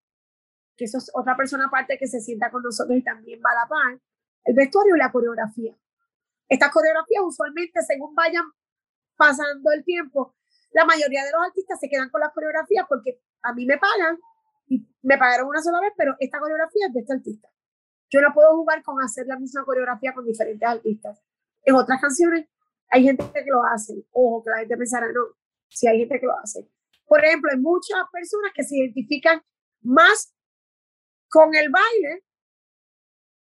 S3: que eso es otra persona aparte que se sienta con nosotros y también va a la par. El vestuario y la coreografía. Estas coreografías usualmente, según vayan pasando el tiempo, la mayoría de los artistas se quedan con las coreografías porque a mí me pagan me pagaron una sola vez, pero esta coreografía es de este artista. Yo no puedo jugar con hacer la misma coreografía con diferentes artistas. En otras canciones hay gente que lo hace. Ojo, que la gente pensará, no, si hay gente que lo hace. Por ejemplo, hay muchas personas que se identifican más con el baile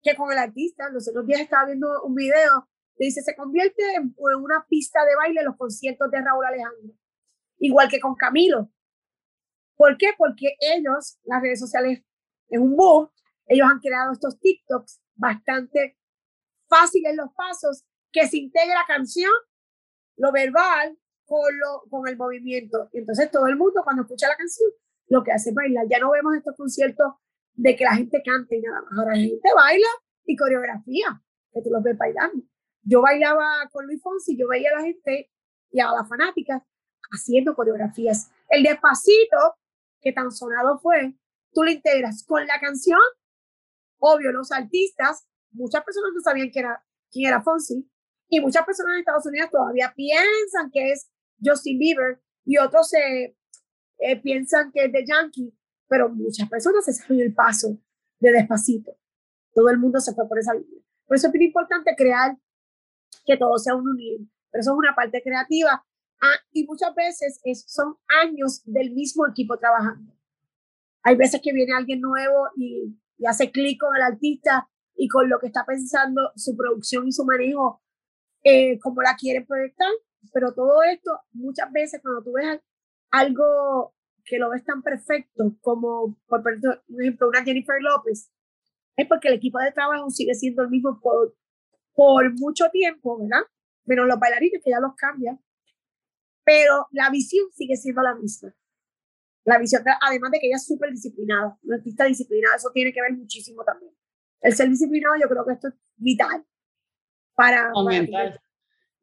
S3: que con el artista. Los otros días estaba viendo un video que dice, se convierte en, una pista de baile los conciertos de Raúl Alejandro. Igual que con Camilo. ¿Por qué? Porque ellos, las redes sociales, en un boom, ellos han creado estos TikToks bastante fáciles los pasos, que se integra canción, lo verbal, con, lo, con el movimiento. Y entonces todo el mundo cuando escucha la canción, lo que hace es bailar. Ya no vemos estos conciertos de que la gente cante y nada más. Ahora la gente baila y coreografía, que tú los ves bailando. Yo bailaba con Luis Fonsi, yo veía a la gente y a las fanáticas haciendo coreografías. El despacito, que tan sonado fue, tú lo integras con la canción. Obvio, los artistas, muchas personas no sabían quién era, quién era Fonsi, y muchas personas en Estados Unidos todavía piensan que es Justin Bieber y otros eh, piensan que es de Yankee, pero muchas personas se saben el paso de despacito. Todo el mundo se fue por esa línea. Por eso es muy importante crear que todo sea un unido. Pero eso es una parte creativa. Ah, y muchas veces es, son años del mismo equipo trabajando. Hay veces que viene alguien nuevo y, y hace clic con el artista y con lo que está pensando, su producción y su manejo, eh, como la quiere proyectar. Pero todo esto, muchas veces cuando tú ves algo que lo ves tan perfecto como, por ejemplo, una Jennifer López, es porque el equipo de trabajo sigue siendo el mismo por, por mucho tiempo, ¿verdad? Menos los bailarines que ya los cambian, pero la visión sigue siendo la misma. La visión, además de que ella es súper disciplinada, una artista disciplinada, eso tiene que ver muchísimo también. El ser disciplinado, yo creo que esto es vital para,
S1: para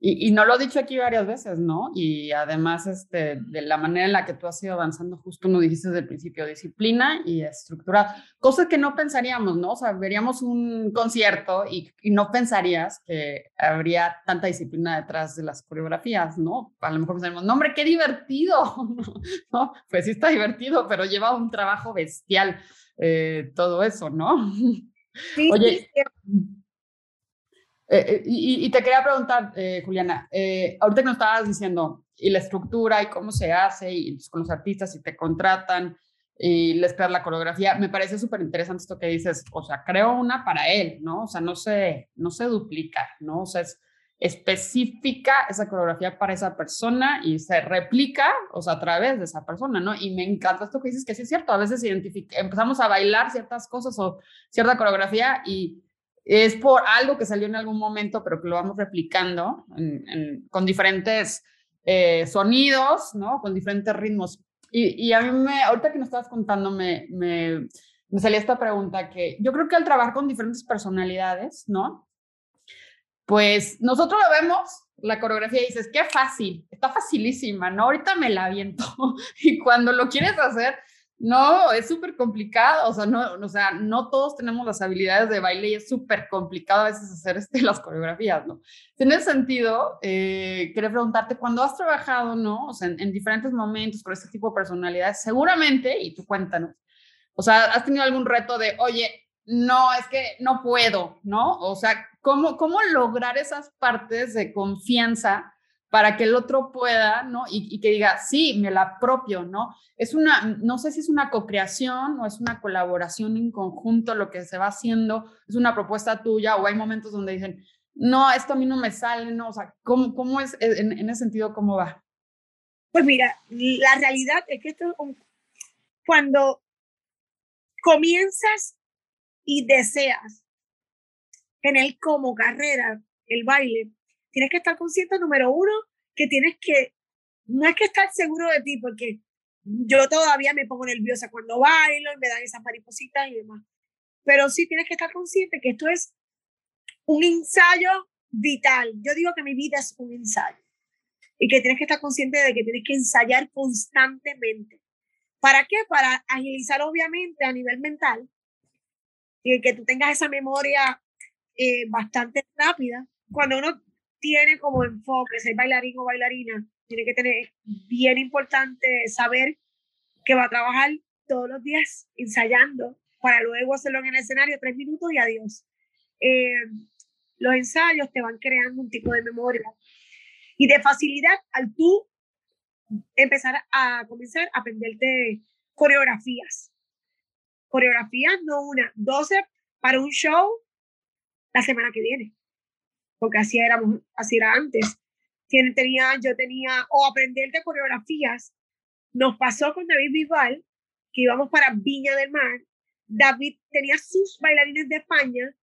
S1: y, no lo he dicho aquí varias veces, ¿no? Y además, este, de la manera en la que tú has ido avanzando, justo nos dijiste desde el principio, disciplina y estructura, cosas que no pensaríamos, ¿no? O sea, veríamos un concierto y, y, no pensarías que habría tanta disciplina detrás de las coreografías, ¿no? A lo mejor pensaríamos, no, hombre, qué divertido, ¿no? Pues sí está divertido, pero lleva un trabajo bestial eh, todo eso, ¿no?
S3: Sí, Oye, sí,
S1: eh, eh, y, te quería preguntar, eh, Juliana, ahorita que nos estabas diciendo, y la estructura y cómo se hace, y con los artistas, y te contratan, y les creas la coreografía, me parece súper interesante esto que dices, o sea, creo una para él, ¿no? O sea, no se, no se duplica, ¿no? O sea, es específica esa coreografía para esa persona y se replica, o sea, a través de esa persona, ¿no? Y me encanta esto que dices, que sí es cierto, a veces empezamos a bailar ciertas cosas o cierta coreografía y es por algo que salió en algún momento, pero que lo vamos replicando con diferentes eh, sonidos, ¿no? Con diferentes ritmos. Y, y, a mí, me, ahorita que nos estabas contando, me, me, me salía esta pregunta que yo creo que al trabajar con diferentes personalidades, ¿no? Pues nosotros lo vemos, la coreografía, y dices, qué fácil, está facilísima, ¿no? Ahorita me la aviento. y cuando lo quieres hacer, no, es súper complicado, o sea, no, o sea, no todos tenemos las habilidades de baile y es súper complicado a veces hacer este, las coreografías, ¿no? En ese sentido, eh, quería preguntarte, cuando has trabajado, ¿no? O sea, en, diferentes momentos con este tipo de personalidades, seguramente, y tú cuéntanos, o sea, has tenido algún reto de, oye, no, es que no puedo, ¿no? O sea, ¿cómo, cómo lograr esas partes de confianza para que el otro pueda, ¿no? Y, que diga, sí, me la apropio, ¿no? Es una, no sé si es una co-creación o es una colaboración en conjunto lo que se va haciendo, es una propuesta tuya o hay momentos donde dicen, no, esto a mí no me sale, ¿no? O sea, ¿cómo, cómo es, en, ese sentido, cómo va?
S3: Pues mira, la realidad es que esto, cuando comienzas y deseas tener como carrera el baile, tienes que estar consciente, número uno, que tienes que, no es que estar seguro de ti, porque yo todavía me pongo nerviosa cuando bailo y me dan esas maripositas y demás. Pero sí tienes que estar consciente que esto es un ensayo vital. Yo digo que mi vida es un ensayo y que tienes que estar consciente de que tienes que ensayar constantemente. ¿Para qué? Para agilizar obviamente a nivel mental y que tú tengas esa memoria eh, bastante rápida. Cuando uno tiene como enfoque ser bailarín o bailarina, tiene que tener bien importante saber que va a trabajar todos los días ensayando para luego hacerlo en el escenario tres minutos y adiós. Eh, los ensayos te van creando un tipo de memoria y de facilidad al tú empezar a comenzar a aprenderte coreografías. Coreografías, no una, 12 para un show la semana que viene, porque así, éramos, así era antes. Tenía, yo tenía, o aprenderte coreografías. Nos pasó con David Bisbal, que íbamos para Viña del Mar. David tenía sus bailarines de España,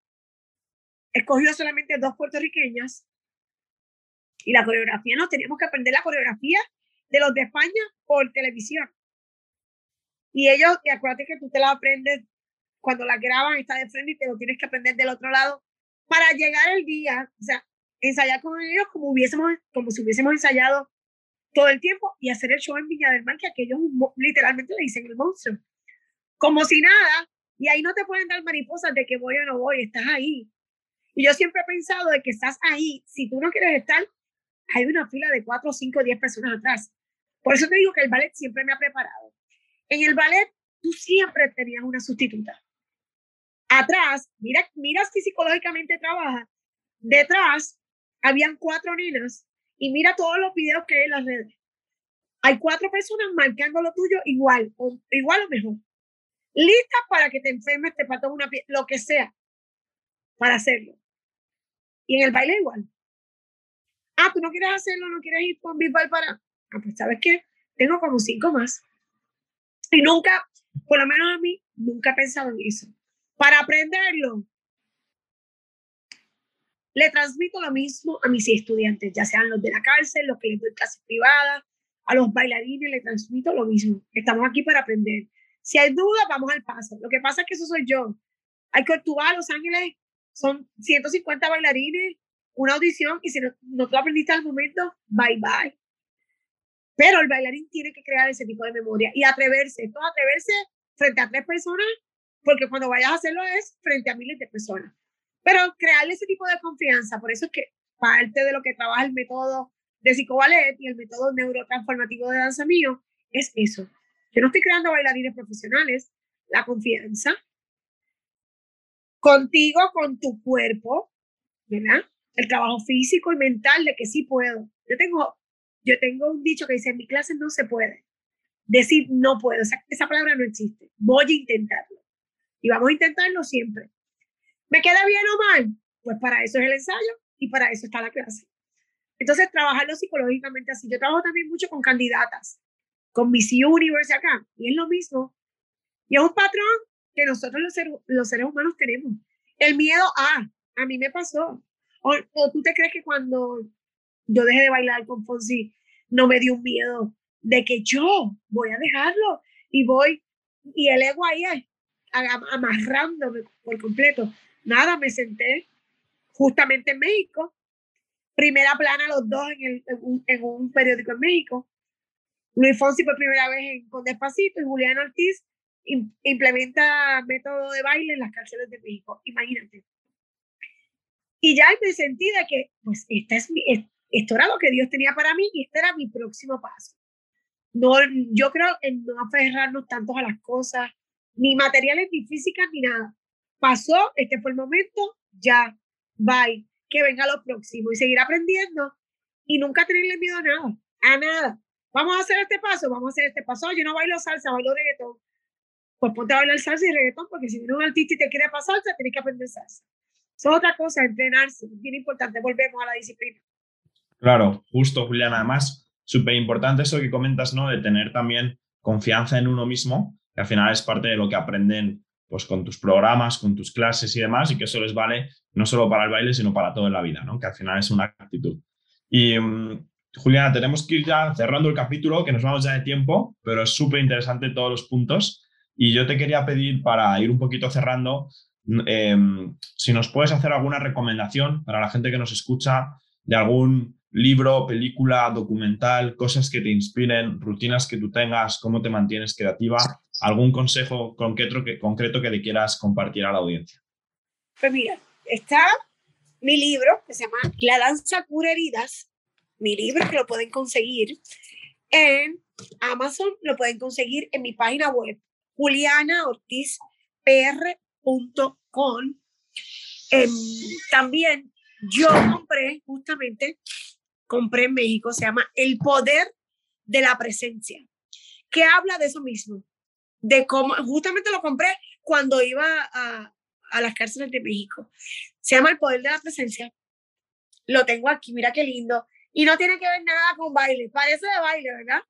S3: escogió solamente dos puertorriqueñas y la coreografía, no, teníamos que aprender la coreografía de los de España por televisión. Y ellos, y acuérdate que tú te la aprendes cuando la graban, está de frente y te lo tienes que aprender del otro lado para llegar el día, o sea, ensayar con ellos como, hubiésemos, como si hubiésemos ensayado todo el tiempo y hacer el show en Viña del Mar, que aquellos literalmente le dicen el monstruo. Como si nada, y ahí no te pueden dar mariposas de que voy o no voy, estás ahí. Y yo siempre he pensado de que estás ahí, si tú no quieres estar, hay una fila de cuatro, cinco, diez personas atrás. Por eso te digo que el ballet siempre me ha preparado. En el ballet, tú siempre tenías una sustituta. Atrás, mira, mira si psicológicamente trabaja. Detrás, habían cuatro nenas y mira todos los videos que hay en las redes. Hay cuatro personas marcando lo tuyo igual, o igual o mejor. Listas para que te enfermes, te patas una piel, lo que sea, para hacerlo. Y en el baile igual. Ah, tú no quieres hacerlo, no quieres ir con Bisbal para. Ah, pues sabes qué, tengo como cinco más. Y nunca, por lo menos a mí, nunca he pensado en eso. Para aprenderlo, le transmito lo mismo a mis estudiantes, ya sean los de la cárcel, los que les doy clases privadas, a los bailarines, le transmito lo mismo. Estamos aquí para aprender. Si hay dudas, vamos al paso. Lo que pasa es que eso soy yo. Hay que actuar, Los Ángeles son 150 bailarines, una audición y si no, no tú aprendiste al momento, bye bye. Pero el bailarín tiene que crear ese tipo de memoria y atreverse. Esto atreverse frente a tres personas, porque cuando vayas a hacerlo es frente a miles de personas. Pero crearle ese tipo de confianza, por eso es que parte de lo que trabaja el método de psicoballet y el método neurotransformativo de danza mío es eso. Yo no estoy creando bailarines profesionales, la confianza contigo, con tu cuerpo, ¿verdad? el trabajo físico y mental de que sí puedo. Yo tengo, yo tengo un dicho que dice, en mi clase no se puede. Decir no puedo, esa, esa palabra no existe. Voy a intentarlo. Y vamos a intentarlo siempre. ¿Me queda bien o mal? Pues para eso es el ensayo y para eso está la clase. Entonces, trabajarlo psicológicamente así. Yo trabajo también mucho con candidatas, con Miss Universe acá, y es lo mismo. Y es un patrón que nosotros los, seres humanos tenemos. El miedo a, a mí me pasó. O, tú te crees que cuando yo dejé de bailar con Fonsi, no me dio un miedo de que yo voy a dejarlo y voy, y el ego ahí amarrándome por completo. Nada, me senté justamente en México, primera plana los dos en, en, un, periódico en México. Luis Fonsi por primera vez en, con Despacito y Julián Ortiz implementa método de baile en las cárceles de México. Imagínate. Y ya me sentí de que, pues, esta es mi, esto era lo que Dios tenía para mí y este era mi próximo paso. No, yo creo en no aferrarnos tanto a las cosas, ni materiales, ni físicas, ni nada. Pasó, este fue el momento, ya, bye, que venga lo próximo y seguir aprendiendo y nunca tenerle miedo a nada, a nada. Vamos a hacer este paso, vamos a hacer este paso. Yo no bailo salsa, bailo reggaetón. Pues ponte a bailar salsa y reggaetón, porque si viene un artista y te quiere pasar salsa, tienes que aprender salsa es otra cosa, entrenarse, es bien importante, volvemos a la disciplina.
S2: Claro, justo, Julián. Además, súper importante eso que comentas, ¿no? De tener también confianza en uno mismo, que al final es parte de lo que aprenden pues con tus programas, con tus clases y demás, y que eso les vale no solo para el baile, sino para todo en la vida, ¿no? Que al final es una actitud. Y mm, Juliana, tenemos que ir ya cerrando el capítulo, que nos vamos ya de tiempo, pero es súper interesante todos los puntos. Y yo te quería pedir para ir un poquito cerrando, Em, si nos puedes hacer alguna recomendación para la gente que nos escucha de algún libro, película, documental, cosas que te inspiren, rutinas que tú tengas, cómo te mantienes creativa, algún consejo concreto que, concreto que le quieras compartir a la audiencia.
S3: Pues mira, está mi libro que se llama La danza cura heridas, mi libro que lo pueden conseguir en Amazon, lo pueden conseguir en mi página web, julianaortizpr.com. Em, también yo compré, justamente, compré en México, se llama El Poder de la Presencia, que habla de eso mismo, de cómo, justamente lo compré cuando iba a, a las cárceles de México. Se llama El Poder de la Presencia. Lo tengo aquí, mira qué lindo. Y no tiene que ver nada con baile, parece de baile, ¿verdad?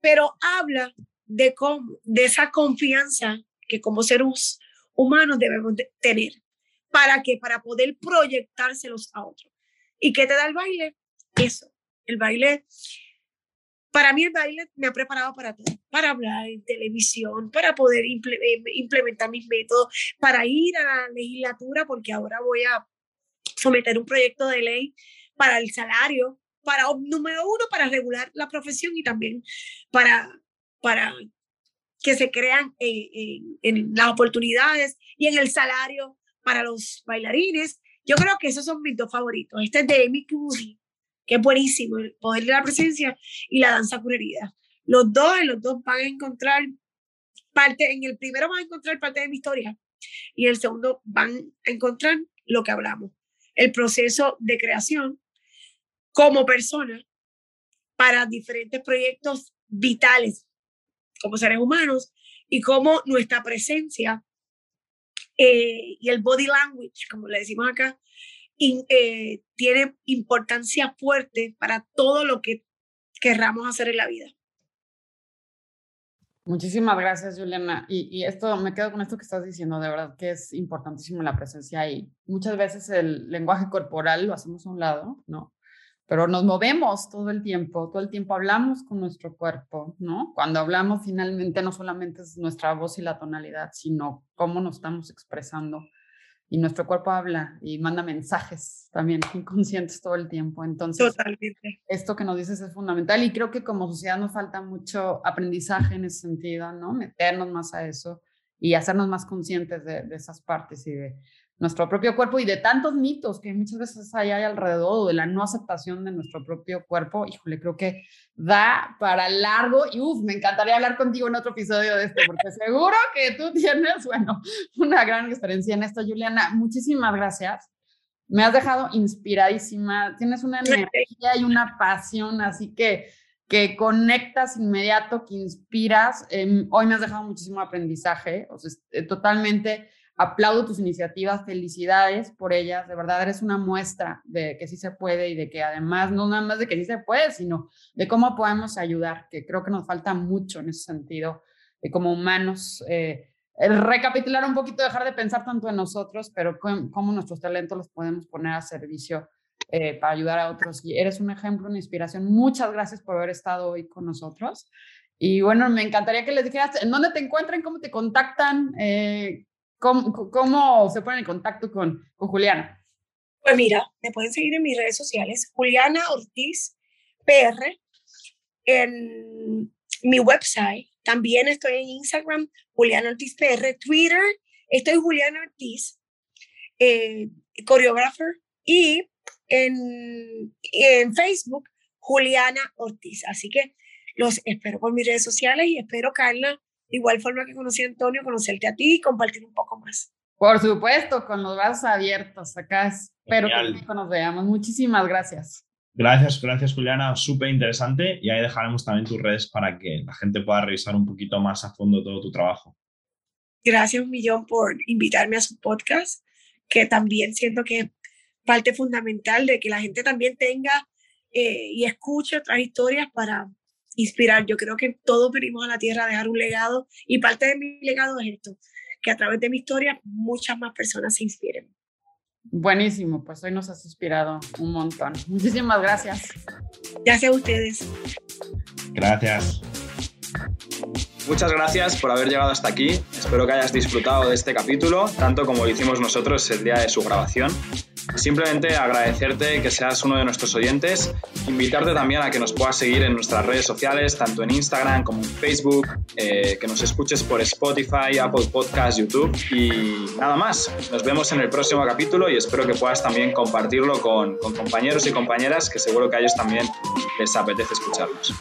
S3: Pero habla de cómo, de esa confianza que como seres humanos debemos tener. ¿Para qué? Para poder proyectárselos a otros. ¿Y qué te da el baile? Eso. El baile, para mí el baile me ha preparado para todo, para hablar en televisión, para poder eh, implementar mis métodos, para ir a la legislatura, porque ahora voy a someter un proyecto de ley para el salario, para, número uno, para regular la profesión y también para, para que se crean en, en las oportunidades y en el salario para los bailarines. Yo creo que esos son mis dos favoritos. Este es de Amy Cuddy, que es buenísimo, el poder de la presencia y la danza curerida. Los dos, los dos van a encontrar parte, en el primero van a encontrar parte de mi historia y en el segundo van a encontrar lo que hablamos, el proceso de creación como persona para diferentes proyectos vitales como seres humanos y cómo nuestra presencia eh, y el body language, como le decimos acá, eh, tiene importancia fuerte para todo lo que querramos hacer en la vida.
S1: Muchísimas gracias, Juliana. Y, esto, me quedo con esto que estás diciendo, de verdad que es importantísimo la presencia y muchas veces el lenguaje corporal lo hacemos a un lado, ¿no? pero nos movemos todo el tiempo, todo el tiempo hablamos con nuestro cuerpo, ¿no? Cuando hablamos finalmente no solamente es nuestra voz y la tonalidad, sino cómo nos estamos expresando. Y nuestro cuerpo habla y manda mensajes también inconscientes todo el tiempo. Entonces,
S3: Totalmente.
S1: esto que nos dices es fundamental y creo que como sociedad nos falta mucho aprendizaje en ese sentido, ¿no? Meternos más a eso y hacernos más conscientes de, de esas partes y de, nuestro propio cuerpo y de tantos mitos que muchas veces hay, hay alrededor de la no aceptación de nuestro propio cuerpo, híjole, creo que da para largo y uff, me encantaría hablar contigo en otro episodio de esto, porque seguro que tú tienes, bueno, una gran experiencia en esto, Juliana. Muchísimas gracias. Me has dejado inspiradísima, tienes una energía y una pasión, así que que conectas inmediato, que inspiras. Em, hoy me has dejado muchísimo aprendizaje, o sea, eh, totalmente aplaudo tus iniciativas, felicidades por ellas, de verdad eres una muestra de que sí se puede y de que además no nada más de que sí se puede, sino de cómo podemos ayudar, que creo que nos falta mucho en ese sentido, de como humanos, eh, recapitular un poquito, dejar de pensar tanto en nosotros, pero cómo, nuestros talentos los podemos poner a servicio eh, para ayudar a otros. Y eres un ejemplo, una inspiración. Muchas gracias por haber estado hoy con nosotros. Y bueno, me encantaría que les dijeras en dónde te encuentran, cómo te contactan, eh, ¿Cómo, se ponen en contacto con, con Juliana?
S3: Pues mira, me pueden seguir en mis redes sociales, Juliana Ortiz PR, en mi website. También estoy en Instagram, Juliana Ortiz PR, Twitter, estoy Juliana Ortiz, eh, y en, en Facebook, Juliana Ortiz. Así que los espero por mis redes sociales y espero, Carla, igual forma que conocí a Antonio, conocerte a ti y compartir un poco más.
S1: Por supuesto, con los brazos abiertos. Acá espero que nos veamos. Muchísimas gracias.
S2: Gracias, gracias Juliana, súper interesante y ahí dejaremos también tus redes para que la gente pueda revisar un poquito más a fondo todo tu trabajo.
S3: Gracias un millón por invitarme a su podcast, que también siento que es parte fundamental de que la gente también tenga eh, y escuche otras historias para inspirar. Yo creo que todos venimos a la tierra a dejar un legado y parte de mi legado es esto, que a través de mi historia muchas más personas se inspiren.
S1: Buenísimo, pues hoy nos has inspirado un montón. Muchísimas gracias.
S3: Gracias a ustedes.
S2: Gracias.
S4: Muchas gracias por haber llegado hasta aquí. Espero que hayas disfrutado de este capítulo, tanto como lo hicimos nosotros el día de su grabación.
S2: Simplemente agradecerte que seas uno de nuestros oyentes, invitarte también a que nos puedas seguir en nuestras redes sociales, tanto en Instagram como en Facebook, eh, que nos escuches por Spotify, Apple Podcasts, YouTube y nada más. Nos vemos en el próximo capítulo y espero que puedas también compartirlo con, con compañeros y compañeras que seguro que a ellos también les apetece escucharnos.